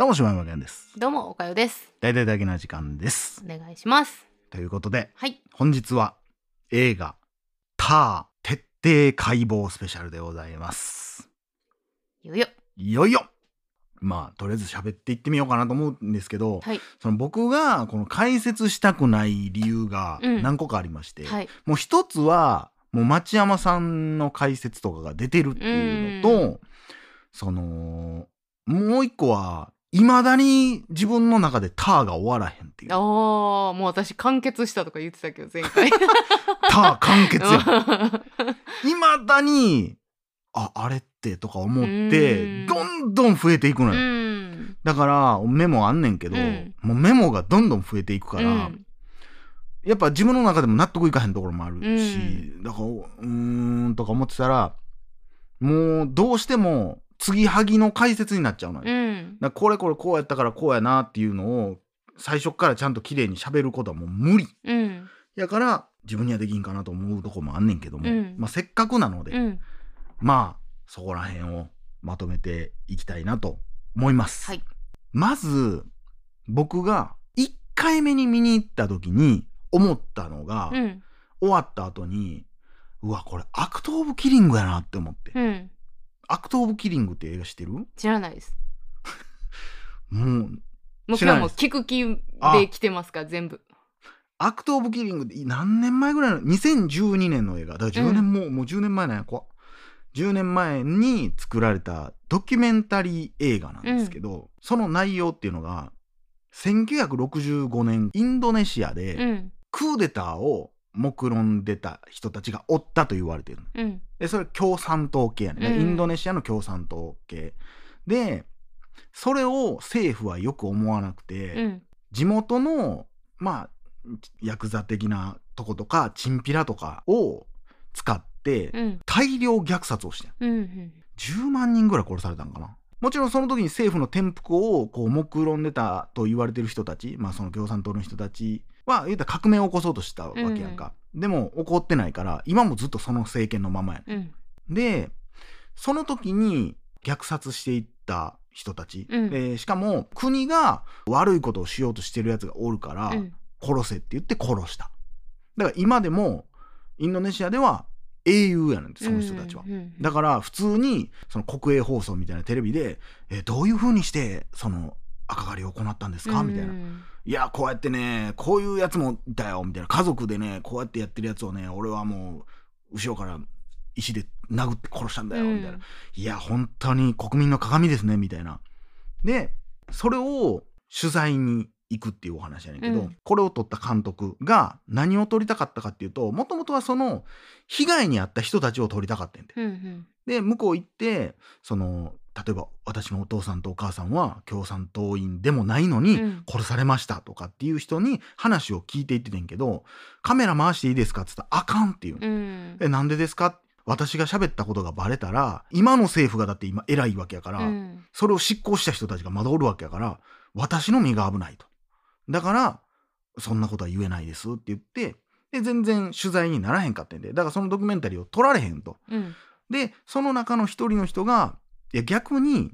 どうも、島山健です。どうもおかよです。大々だけな時間です。お願いします。ということで、はい。本日は映画、ター徹底解剖スペシャルでございます。よよいよ。いよ。まあ、とりあえず喋っていってみようかなと思うんですけど、はい。その僕がこの解説したくない理由がうん。何個かありまして、はい。もう一つは、もう町山さんの解説とかが出てるっていうのと、その、もう一個は、未だに自分の中でターが終わらへんっていう。あーもう私完結したとか言ってたけど前回 ター完結やん。未だに、あ、あれってとか思ってうん、どんどん増えていくのうよ。んだから、メモあんねんけど、うんもうメモがどんどん増えていくから、うんやっぱ自分の中でも納得いかへんところもあるし、うんだから、うーんとか思ってたら、もうどうしても、継ぎはぎの解説になっちゃうのよ。うんらこれこれこうやったからこうやなっていうのを、最初っからちゃんと綺麗に喋ることはもう無理。うんやから、自分にはできんかなと思うとこもあんねんけども、うんまあせっかくなので、うんまあ、そこら辺をまとめていきたいなと思います。はいまず、僕が1回目に見に行った時に思ったのが、うん終わった後に、うわ、これアクト・オブ・キリングやなって思って。うんアクト・オブ・キリングって映画知ってる？も知らないです。う、もう知らないです。今日も聞く気で来てますから全部。アクト・オブ・キリングって何年前ぐらいの ?2012 年の映画。だから10年も、もう10年前なんや、怖っ。10年前に作られたドキュメンタリー映画なんですけど、その内容っていうのが、1965年インドネシアでうん。クーデターを目論んでた人たちがおったと言われてるの。うん。でそれ共産党系やね、うん。インドネシアの共産党系。でそれを政府はよく思わなくて、うん。地元のまあヤクザ的なとことかチンピラとかを使ってうん。大量虐殺をしてん。うん10万人ぐらい殺されたんかなもちろんその時に政府の転覆をこう目論んでたと言われてる人たちまあその共産党の人たちは言うたら革命を起こそうとしたわけやんか、でも起こってないから今もずっとその政権のままやねうん。でその時に虐殺していった人たち、うん。でしかも国が悪いことをしようとしてるやつがおるから、うん。殺せって言って殺した。だから今でもインドネシアでは英雄やねんてその人たちは、うんうんだから普通にその国営放送みたいなテレビで「えどういう風にしてその赤狩りを行ったんですか?」みたいな。うん「いやこうやってねこういうやつもいたよ」みたいな。家族でねこうやってやってるやつをね俺はもう後ろから石で殴って殺したんだよみたいな、いや本当に国民の鏡ですねみたいな。でそれを取材に行くっていうお話やねんけど、うん。これを撮った監督が何を撮りたかったかっていうともともとはその被害に遭った人たちを撮りたかったんでうんうん。で向こう行ってその例えば私のお父さんとお母さんは共産党員でもないのにうん。殺されましたとかっていう人に話を聞いていっててんけどカメラ回していいですかって言ったらあかんっていう、うん。えなんでですか？私が喋ったことがバレたら今の政府がだって今偉いわけやから、うん。それを執行した人たちがまだおるわけやから私の身が危ないとだからそんなことは言えないですって言ってで全然取材にならへんかってんでだからそのドキュメンタリーを撮られへんと。うん。でその中の一人の人がいや逆に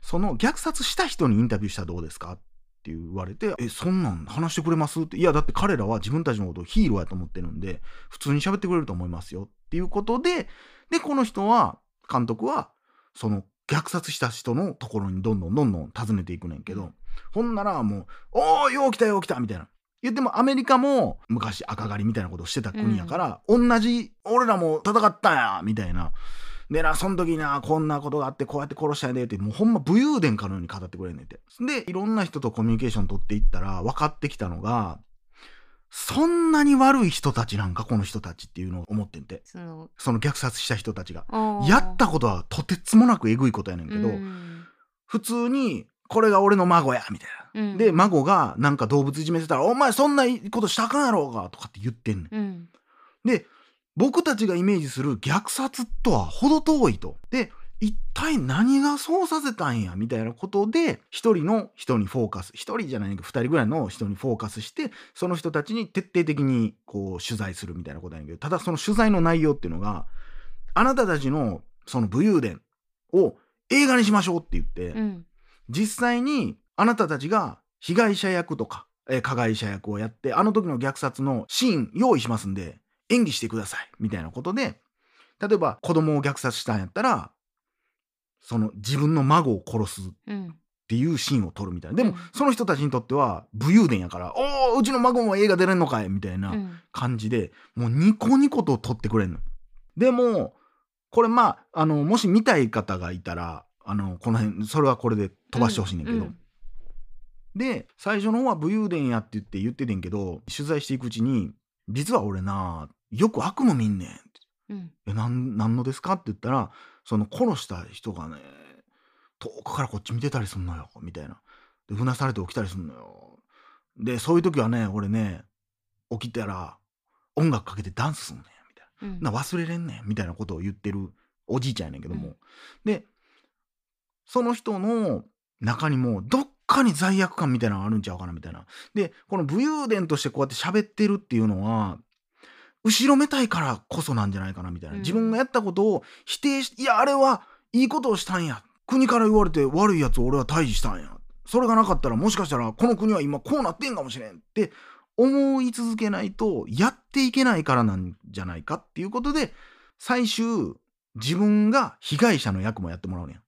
その虐殺した人にインタビューしたらどうですかって言われて「えそんなん話してくれます?」って「いやだって彼らは自分たちのことをヒーローやと思ってるんで普通に喋ってくれると思いますよ」っていうことででこの人は監督はその虐殺した人のところにどんどんどんどん訪ねていくねんけど、ほんならもう「おおよう来たよう来た」みたいな。言ってもアメリカも昔赤狩りみたいなことをしてた国やから、同じ俺らも戦ったんやみたいな。でなその時なこんなことがあってこうやって殺したんやでってもうほんま武勇伝かのように語ってくれんねんて。でいろんな人とコミュニケーション取っていったら分かってきたのがそんなに悪い人たちなんかこの人たちっていうのを思ってんて。そのその虐殺した人たちが。やったことはとてつもなくえぐいことやねんけど、うん。普通にこれが俺の孫やみたいな、うん。で孫がなんか動物いじめてたら「お前そんなことしたかんやろうが」とかって言ってんねん。うん。で僕たちがイメージする虐殺とは程遠いと。で一体何がそうさせたんやみたいなことで一人の人にフォーカス一人じゃないけど二人ぐらいの人にフォーカスしてその人たちに徹底的にこう取材するみたいなことやけどただその取材の内容っていうのがあなたたちのその武勇伝を映画にしましょうって言って、うん実際にあなたたちが被害者役とか、えー加害者役をやってあの時の虐殺のシーン用意しますんで演技してくださいみたいなことで例えば子供を虐殺したんやったらその自分の孫を殺すうん。っていうシーンを撮るみたいな。でも、うん。その人たちにとっては武勇伝やから「おおうちの孫も映画出れんのかい」みたいなうん。感じでもうニコニコと撮ってくれんの。でもこれまああのもし見たい方がいたらあのこの辺それはこれで飛ばしてほしいねんけど、うんで最初の方は武勇伝やって言って言っててんけど取材していくうちに「実は俺なよく悪夢見んねん」って。うん。えなんなんのですか?」って言ったらその殺した人がね遠くからこっち見てたりすんのよみたいな。でうなされて起きたりすんのよ。でそういう時はね俺ね起きたら音楽かけてダンスすんねんみたいうん。なな忘れれんねんみたいなことを言ってるおじいちゃんやねんけども、うん。でその人の中にもどっかに罪悪感みたいなのがあるんちゃうかなみたいな。でこの武勇伝としてこうやって喋ってるっていうのは後ろめたいからこそなんじゃないかなみたいな、うん。自分がやったことを否定しいやあれはいいことをしたんや。国から言われて悪いやつを俺は退治したんや。それがなかったらもしかしたらこの国は今こうなってんかもしれんって思い続けないとやっていけないからなんじゃないかっていうことで最終自分が被害者の役もやってもらうねん。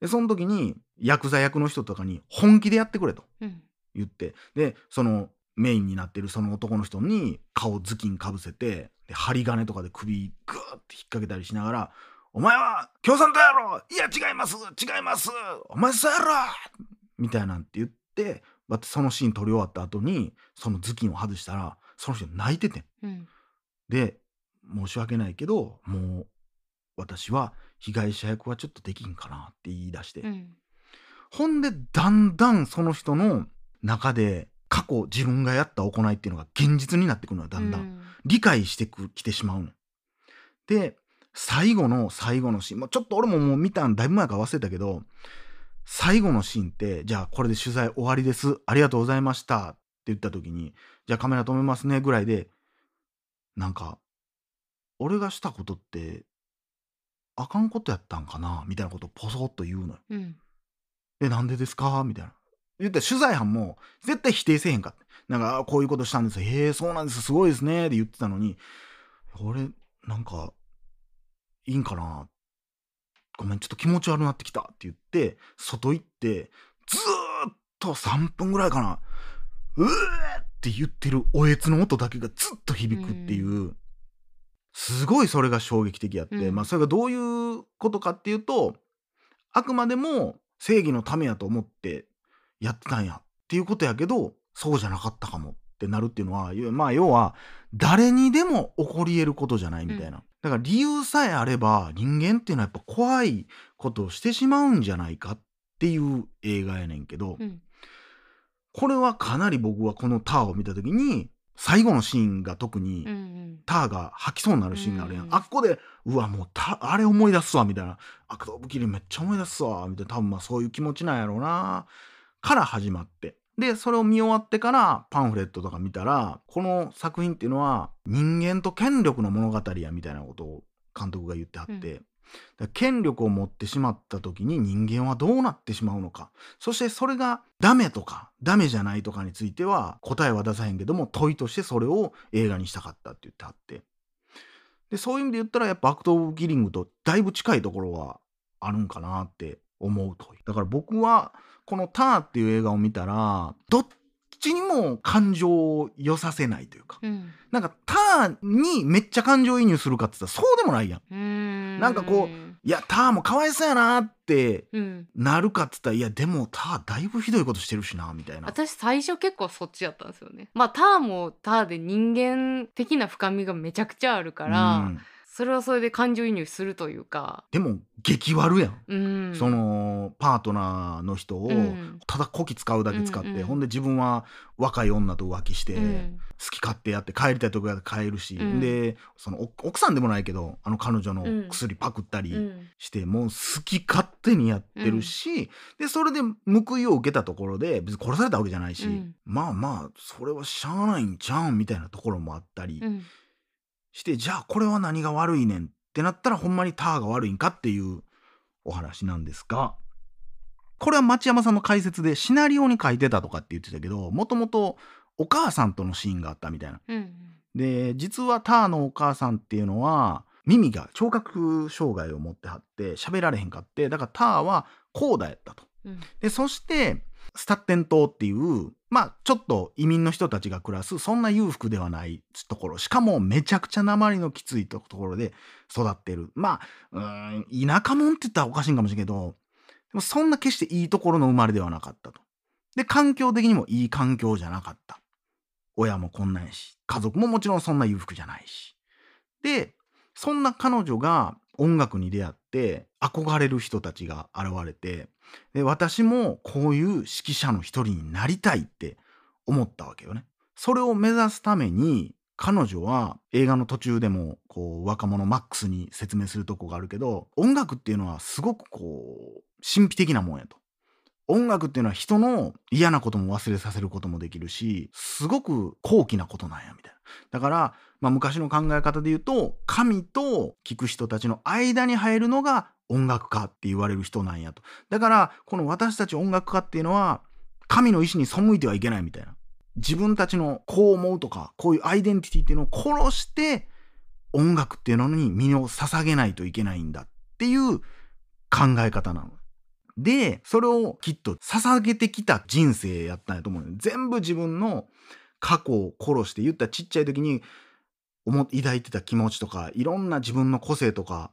でその時にヤクザ役の人とかに本気でやってくれとうん言ってでそのメインになってるその男の人に顔頭巾かぶせてで針金とかで首グーって引っ掛けたりしながら「お前は共産党やろいや違います違いますお前そうやろ!」みたいなんて言ってだってそのシーン撮り終わった後にその頭巾を外したらその人泣いててんうんで申し訳ないけどもう私は被害者役はちょっとできんかなって言い出して、うん。ほんでだんだんその人の中で過去自分がやった行いっていうのが現実になってくるのよだんだん、うん。理解してくきてしまうの。で最後の最後のシーンちょっと俺ももう見たんだいぶ前から忘れたけど最後のシーンってじゃあこれで取材終わりです。ありがとうございましたって言った時にじゃあカメラ止めますねぐらいでなんか俺がしたことってあかんことやったんかなみたいなことをポソッと言うのようんえ、なんでですか？みたいな。言ったら取材班も絶対否定せえへんかって。なんか、あこういうことしたんですよ。へえ、そうなんです。すごいですね。って言ってたのに、俺、なんか、いいんかな？ごめん、ちょっと気持ち悪くなってきたって言って、外行って、ずーっと3分ぐらいかな、うーって言ってるおえつの音だけがずっと響くっていう、すごいそれが衝撃的やって、うん。まあそれがどういうことかっていうと、あくまでも正義のためやと思ってやってたんやっていうことやけどそうじゃなかったかもってなるっていうのはまあ要は誰にでも起こり得ることじゃないみたいな、だから理由さえあれば人間っていうのはやっぱ怖いことをしてしまうんじゃないかっていう映画やねんけど、うん。これはかなり僕はこのターを見た時に最後のシーンが特に、うんうんターが吐きそうになるシーンがあるやん。うんあっこで、うわ、もうた、あれ思い出すわ、みたいな。悪道ぶきりめっちゃ思い出すわ、みたいな。多分まあそういう気持ちなんやろうな。から始まって。で、それを見終わってからパンフレットとか見たら、この作品っていうのは人間と権力の物語や、みたいなことを監督が言ってはって。うん権力を持ってしまった時に人間はどうなってしまうのか。そしてそれがダメとかダメじゃないとかについては答えは出さへんけども問いとしてそれを映画にしたかったって言ってはって。でそういう意味で言ったらやっぱアクト・オブ・キリングとだいぶ近いところはあるんかなって思うという。だから僕はこの「ター」っていう映画を見たらどっちにも感情を寄させないというか。うん。なんか「ター」にめっちゃ感情移入するかって言ったらそうでもないやん。ん。なんかこいや、ターもかわいそうやなってうん。なるかっつったら、いや、でもターだいぶひどいことしてるしな、みたいな。私最初結構そっちやったんですよね。まあターもターで人間的な深みがめちゃくちゃあるから、うんそれはそれで感情移入するというか。でも、激悪やん。うん。その、パートナーの人をう、ん。ただこき使うだけ使って、うんうんほんで自分は若い女と浮気して、うん。好き勝手やって帰りたいとこやって帰るし、うん。で、その、お奥さんでもないけど、あの彼女のうん。薬パクったり、うん。してもう好き勝手にやってるし、でそれで報いを受けたところで別に殺されたわけじゃないし、うん。まあまあそれはしゃあないんちゃうんみたいなところもあったりうんして、じゃあこれは何が悪いねんってなったらほんまにターが悪いんかっていうお話なんですがこれは町山さんの解説でシナリオに書いてたとかって言ってたけどもともとお母さんとのシーンがあったみたいな。うんで実はターのお母さんっていうのは耳が聴覚障害を持ってはって喋られへんかってだからターはコーダやったと。うんでそしてスタッテン島っていうまあちょっと移民の人たちが暮らすそんな裕福ではないところしかもめちゃくちゃ鉛のきついところで育ってるまあうん田舎もんって言ったらおかしいんかもしれんけどでもそんな決していいところの生まれではなかったと。で環境的にもいい環境じゃなかった。親もこんなんやし家族ももちろんそんな裕福じゃないし。でそんな彼女が音楽に出会って憧れる人たちが現れてで私もこういう指揮者の一人になりたいって思ったわけよね。それを目指すために彼女は映画の途中でもこう若者マックスに説明するとこがあるけど音楽っていうのはすごくこう神秘的なもんやと。音楽っていうのは人の嫌なことも忘れさせることもできるしすごく高貴なことなんやみたいな。だから、まあ、昔の考え方で言うと神と聞く人たちの間に入るのが音楽家って言われる人なんやと。だからこの私たち音楽家っていうのは神の意志に背いてはいけないみたいな。自分たちのこう思うとかこういうアイデンティティっていうのを殺して音楽っていうのに身を捧げないといけないんだっていう考え方なの。でそれをきっと捧げてきた人生やったんやと思う全部自分の過去を殺して言ったちっちゃい時に思抱いてた気持ちとかいろんな自分の個性とか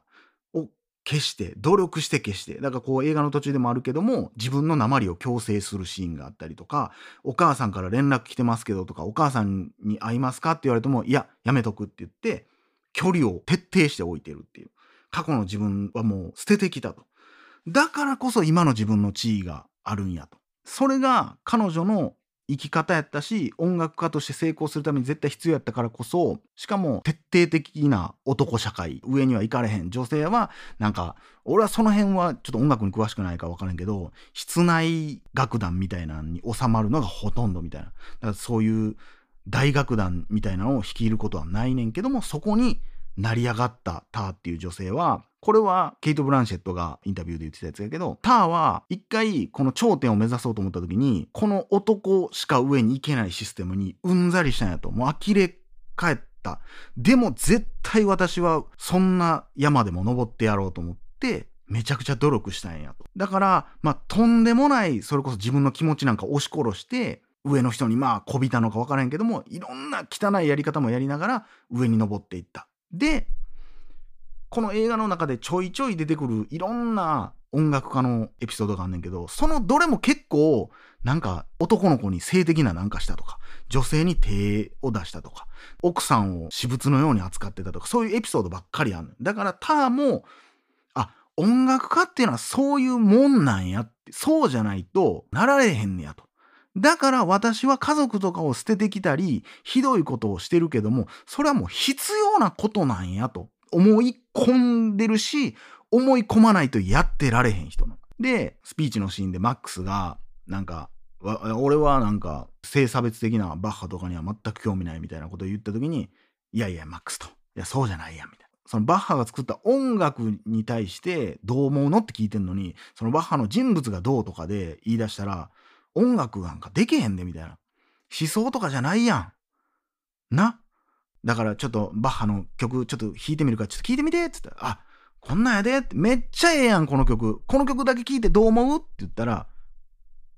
消して努力して消してだからこう映画の途中でもあるけども自分の鉛を強制するシーンがあったりとかお母さんから連絡来てますけどとかお母さんに会いますかって言われてもいややめとくって言って距離を徹底して置いてるっていう。過去の自分はもう捨ててきたと。だからこそ今の自分の地位があるんやと。それが彼女の生き方やったし音楽家として成功するために絶対必要やったからこそしかも徹底的な男社会上には行かれへん。女性はなんか俺はその辺はちょっと音楽に詳しくないから分からんけど室内楽団みたいなのに収まるのがほとんどみたいな。だからそういう大楽団みたいなのを率いることはないねんけどもそこに成り上がったターっていう女性はこれはケイト・ブランシェットがインタビューで言ってたやつやけどターは一回この頂点を目指そうと思った時にこの男しか上に行けないシステムにうんざりしたんやと。もう呆れ返った。でも絶対私はそんな山でも登ってやろうと思ってめちゃくちゃ努力したんやと。だからまあとんでもないそれこそ自分の気持ちなんか押し殺して上の人にまあこびたのか分からへんけどもいろんな汚いやり方もやりながら上に登っていった。でこの映画の中でちょいちょい出てくるいろんな音楽家のエピソードがあんねんけどそのどれも結構なんか男の子に性的ななんかしたとか女性に手を出したとか奥さんを私物のように扱ってたとかそういうエピソードばっかりあんねん。だからターもあ音楽家っていうのはそういうもんなんやってそうじゃないとなられへんねやと。だから私は家族とかを捨ててきたりひどいことをしてるけどもそれはもう必要なことなんやと。思い込んでるし思い込まないとやってられへん人。でスピーチのシーンでマックスがなんか俺はなんか性差別的なバッハとかには全く興味ないみたいなことを言った時にいやいやマックスといやそうじゃないやみたいな。そのバッハが作った音楽に対してどう思うのって聞いてんのにそのバッハの人物がどうとかで言い出したら音楽なんかできへんでみたいな思想とかじゃないやんなだからちょっとバッハの曲ちょっと弾いてみるからちょっと聞いてみてっつったらあこんなんやでってめっちゃええやんこの曲。この曲だけ聴いてどう思うって言ったら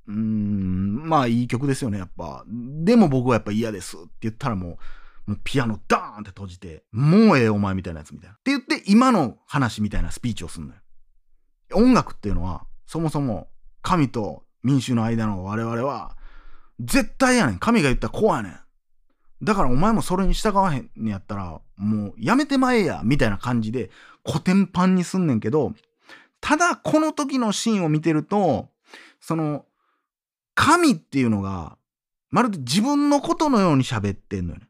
うーんまあいい曲ですよねやっぱ。でも僕はやっぱ嫌ですって言ったらもうもうピアノダーンって閉じてもうええお前みたいなやつみたいな。って言って今の話みたいなスピーチをすんのよ。音楽っていうのはそもそも神と民衆の間の我々は絶対やねん。神が言ったらこうやねん。だからお前もそれに従わへんねやったらもうやめてまえやみたいな感じでコテンパンにすんねんけどただこの時のシーンを見てるとその神っていうのがまるで自分のことのように喋ってんのよね。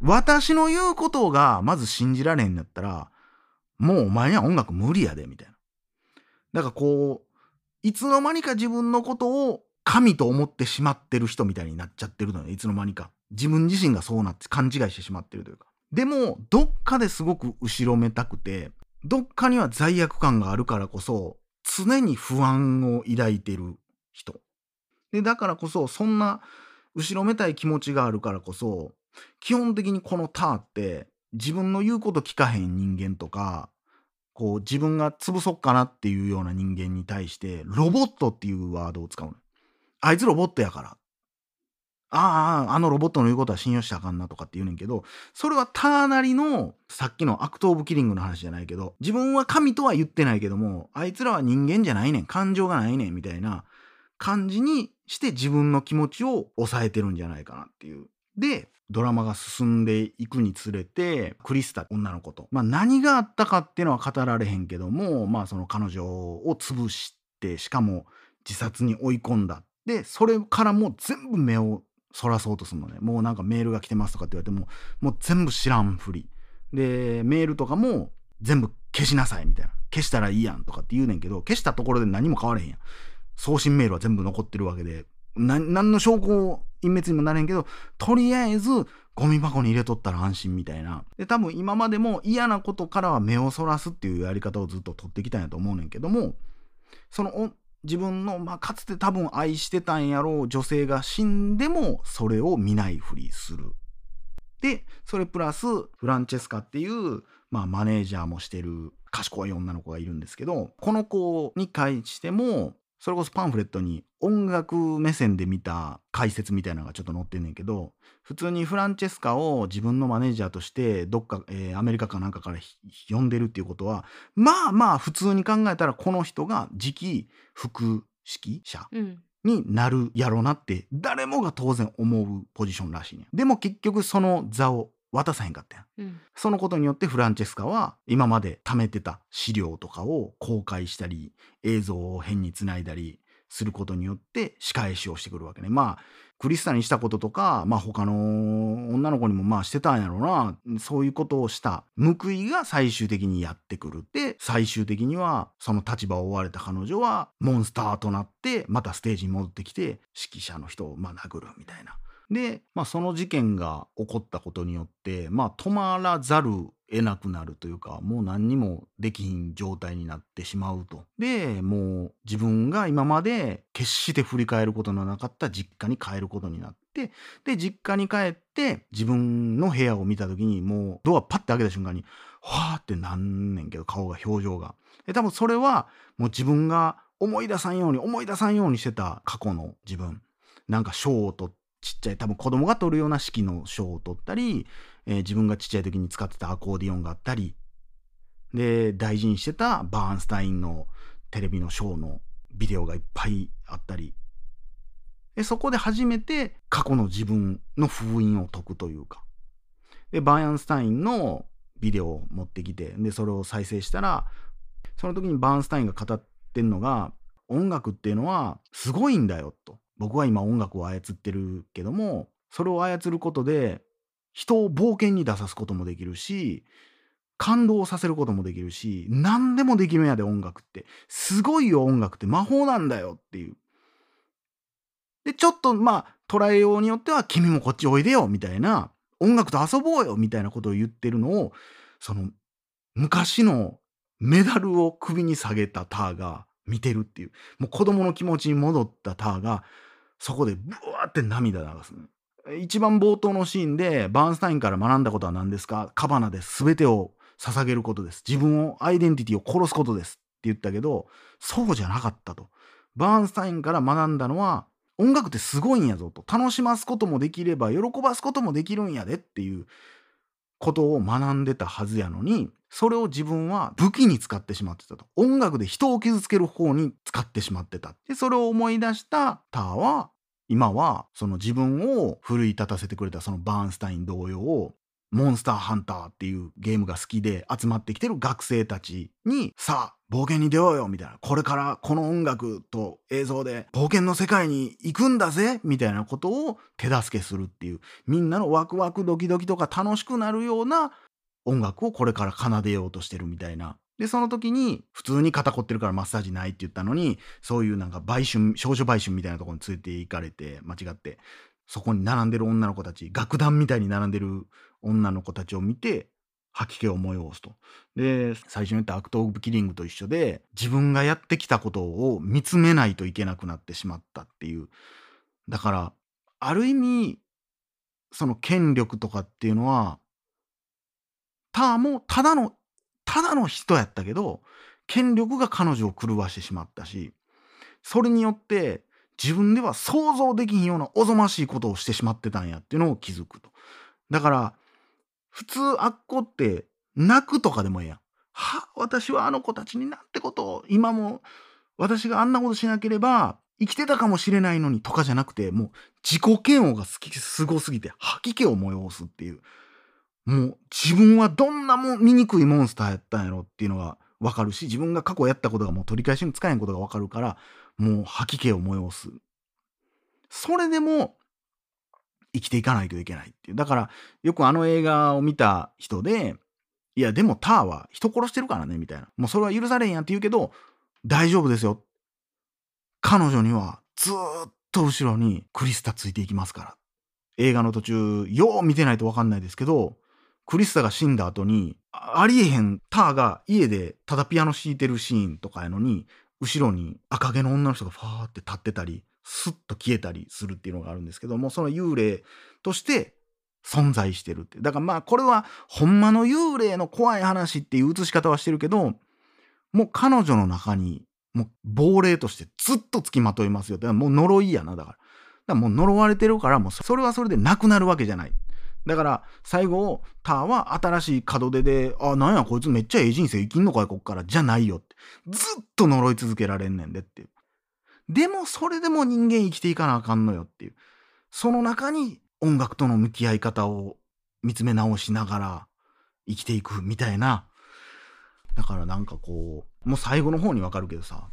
私の言うことがまず信じられへんだったらもうお前には音楽無理やでみたいな。だからこういつの間にか自分のことを神と思ってしまってる人みたいになっちゃってるのよいつの間にか。自分自身がそうなって勘違いしてしまってるというか。でもどっかですごく後ろめたくてどっかには罪悪感があるからこそ常に不安を抱いてる人。で、だからこそ、そんな後ろめたい気持ちがあるからこそ、基本的にこのターって自分の言うこと聞かへん人間とか、こう自分が潰そっかなっていうような人間に対して、ロボットっていうワードを使うの。あいつロボットやから。ああ、あのロボットの言うことは信用したらあかんなとかって言うねんけど、それはターなりの、さっきのアクト・オブ・キリングの話じゃないけど、自分は神とは言ってないけども、あいつらは人間じゃないねん、感情がないねん、みたいな感じにして自分の気持ちを抑えてるんじゃないかなっていう。で、ドラマが進んでいくにつれて、クリスタ、女の子と、まあ何があったかっていうのは語られへんけども、まあその彼女を潰して、しかも自殺に追い込んだ。で、それからもう全部目をそらそうとするのね。もうなんかメールが来てますとかって言われても、もう全部知らんふり。で、メールとかも全部消しなさいみたいな。消したらいいやんとかって言うねんけど、消したところで何も変われへんやん。送信メールは全部残ってるわけで、何の証拠隠滅にもなれんけど、とりあえずゴミ箱に入れとったら安心みたいな。で、多分今までも嫌なことからは目をそらすっていうやり方をずっと取ってきたんやと思うねんけども、そのお自分の、まあ、かつて多分愛してたんやろう女性が死んでもそれを見ないふりする。で、それプラスフランチェスカっていう、まあ、マネージャーもしてる賢い女の子がいるんですけど、この子に対しても、それこそパンフレットに音楽目線で見た解説みたいなのがちょっと載ってんねんけど、普通にフランチェスカを自分のマネージャーとしてどっか、えーアメリカかなんかからひ呼んでるっていうことは、まあまあ普通に考えたらこの人が次期副指揮者うん。になるやろなって誰もが当然思うポジションらしいねん。でも結局その座を渡さへんかったやん。うんそのことによってフランチェスカは今まで貯めてた資料とかを公開したり映像を変につないだりすることによって仕返しをしてくるわけね。まあクリスタにしたこととか、まあ他の女の子にもまあしてたんやろうな。そういうことをした報いが最終的にやってくる。で、最終的にはその立場を追われた彼女はモンスターとなってまたステージに戻ってきて指揮者の人をまあ殴るみたいな。で、まあ、その事件が起こったことによって、まあ、止まらざる得なくなるというか、もう何にもできひん状態になってしまうと。で、もう自分が今まで決して振り返ることのなかった実家に帰ることになって、で、実家に帰って自分の部屋を見た時に、もうドアパッて開けた瞬間に、わーってなんねんけど、顔が、表情が。で、多分それはもう自分が思い出さんように、思い出さんようにしてた過去の自分。なんか賞を取っ、ちっちゃい多分子供が取るような式の賞を取ったり、えー自分がちっちゃい時に使ってたアコーディオンがあったり。で大事にしてたバーンスタインのテレビのショーのビデオがいっぱいあったり。でそこで初めて過去の自分の封印を解くというか。でバーンスタインのビデオを持ってきてでそれを再生したらその時にバーンスタインが語ってんのが音楽っていうのはすごいんだよと。僕は今音楽を操ってるけどもそれを操ることで人を冒険に出さすこともできるし感動させることもできるし何でもできるんやで音楽って。すごいよ音楽って魔法なんだよっていう。でちょっとまあ捉えようによっては君もこっちおいでよみたいな音楽と遊ぼうよみたいなことを言ってるのをその昔のメダルを首に下げたターが見てるっていう。もう子供の気持ちに戻ったターがそこでブワーって涙流すね。一番冒頭のシーンでバーンスタインから学んだことは何ですか？カバナで。全てを捧げることです。自分を、アイデンティティを殺すことです。って言ったけど、そうじゃなかったと。バーンスタインから学んだのは、音楽ってすごいんやぞと。楽しますこともできれば、喜ばすこともできるんやでっていうことを学んでたはずやのに、それを自分は武器に使ってしまってたと。音楽で人を傷つける方に使ってしまってた。で、それを思い出したターは、今はその自分を奮い立たせてくれたそのバーンスタイン同様を、モンスターハンターっていうゲームが好きで集まってきてる学生たちに、さあ、冒険に出ようよみたいな。これからこの音楽と映像で冒険の世界に行くんだぜみたいなことを手助けするっていう、みんなのワクワクドキドキとか楽しくなるような音楽をこれから奏でようとしてるみたいな。で、その時に、普通に肩凝ってるからマッサージないって言ったのに、そういうなんか売春、少女売春みたいなとこに連れて行かれて、間違って、そこに並んでる女の子たち、楽団みたいに並んでる女の子たちを見て、吐き気を催すと。で最初に言ったアクト・オブ・キリングと一緒で自分がやってきたことを見つめないといけなくなってしまったっていうだからある意味その権力とかっていうのはターもただのただの人やったけど権力が彼女を狂わしてしまったしそれによって自分では想像できひんようなおぞましいことをしてしまってたんやっていうのを気づくと。だから普通あっこって泣くとかでもええやん。は私はあの子たちになんてことを今も私があんなことしなければ生きてたかもしれないのにとかじゃなくてもう自己嫌悪が好きすごすぎて吐き気を催すっていうもう自分はどんなもん醜いモンスターやったんやろっていうのが分かるし自分が過去やったことがもう取り返しに使えんことが分かるからもう吐き気を催すそれでも生きていかないといけないっていう。だからよくあの映画を見た人でいやでもターは人殺してるからねみたいな。もうそれは許されんやんって言うけど大丈夫ですよ。彼女にはずっと後ろにクリスタついていきますから。映画の途中よう見てないと分かんないですけどクリスタが死んだ後にありえへんターが家でただピアノ弾いてるシーンとかやのに後ろに赤毛の女の人がファーって立ってたりスッと消えたりするっていうのがあるんですけどもその幽霊として存在してるって。だからまあこれはほんまの幽霊の怖い話っていう映し方はしてるけどもう彼女の中にもう亡霊としてずっとつきまといますよって。もう呪いやなだから。だからもう呪われてるからもうそれはそれでなくなるわけじゃない。だから最後ターは新しい門出で「あなんやこいつめっちゃええ人生生きんのかいこっから」じゃないよって。ずっと呪い続けられんねんでって。でもそれでも人間生きていかなあかんのよっていう。その中に音楽との向き合い方を見つめ直しながら生きていくみたいな。だからなんかこうもう最後の方にわかるけどさ、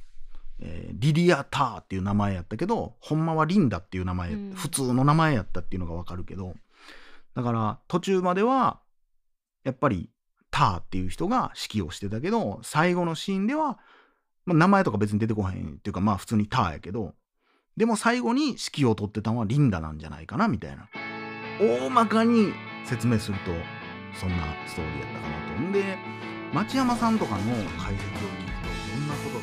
えーリリア・ターっていう名前やったけどほんまはリンダっていう名前、うん。普通の名前やったっていうのがわかるけど。だから途中まではやっぱりターっていう人が指揮をしてたけど最後のシーンでは、まあ、名前とか別に出てこへんっていうかまあ普通にターやけどでも最後に指揮を取ってたのはリンダなんじゃないかなみたいな。大まかに説明するとそんなストーリーやったかなと。んで町山さんとかの解説を聞くとどんなこと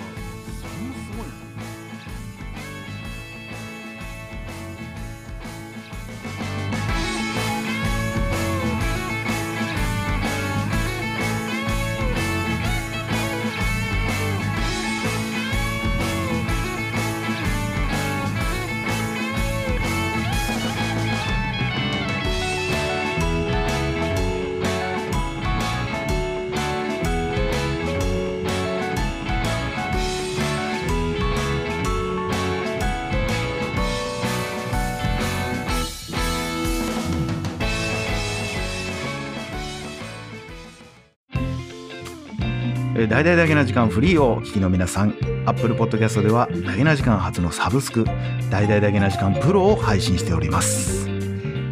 えー大々だけな時間フリーをお聞きの皆さん。Apple Podcast ではだけな時間初のサブスク大々だけな時間プロを配信しております。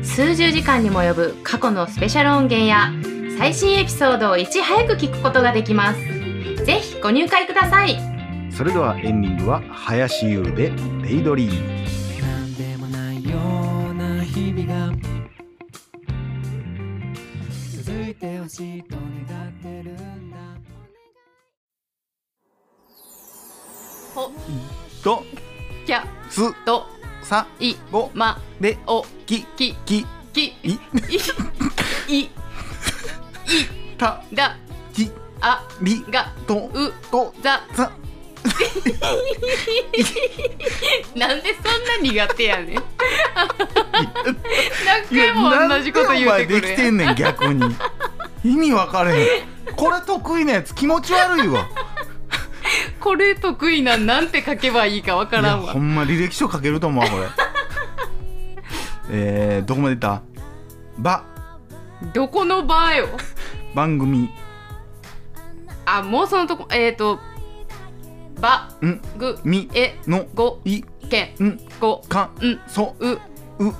数十時間にも及ぶ過去のスペシャル音源や最新エピソードをいち早く聞くことができます。ぜひご入会ください。それではエンディングは林優で「デイドリー。ムなんでもないような日々が続いてほしいと願ってるほ」ときゃ「す。とさ。い。ぼま。で。お。き。き。き。き。い。い。い。た。だきあ。り。が。と。う。と。ざ。ざ。なんでそんな苦手やねん。何回も同じこと言うてくなんできてるんねん逆に。意味分かれへん。これ得意なやつ気持ち悪いわこれ得意なんなんて書けばいいかわからんわ。いやほんま履歴書書けると思うわこれ。えー、どこまでいった？ば。どこの場よ？番組。あもうそのとこえっ、ー、とば。ん。ぐ。み。え。の。ご。い。け。ん。ご。か。ん。そ。うう。う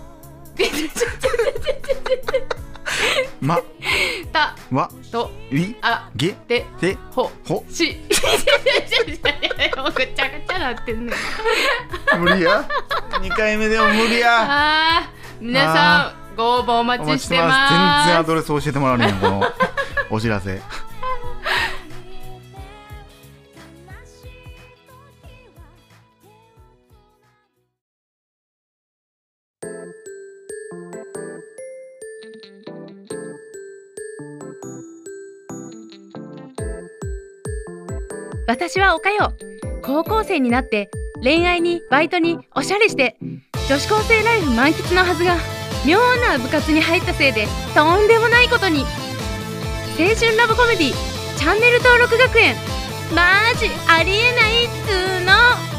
またわといあげでてほほ。し もうぐちゃぐちゃなってんねん無理や。2回目でも無理や。皆さんご応募お待ちしてます。全然アドレス教えてもらうねんこのお知らせ私はおかよ。高校生になって恋愛にバイトにおしゃれして女子高生ライフ満喫のはずが妙な部活に入ったせいでとんでもないことに。青春ラブコメディチャンネル登録学園。マジありえないっつーの。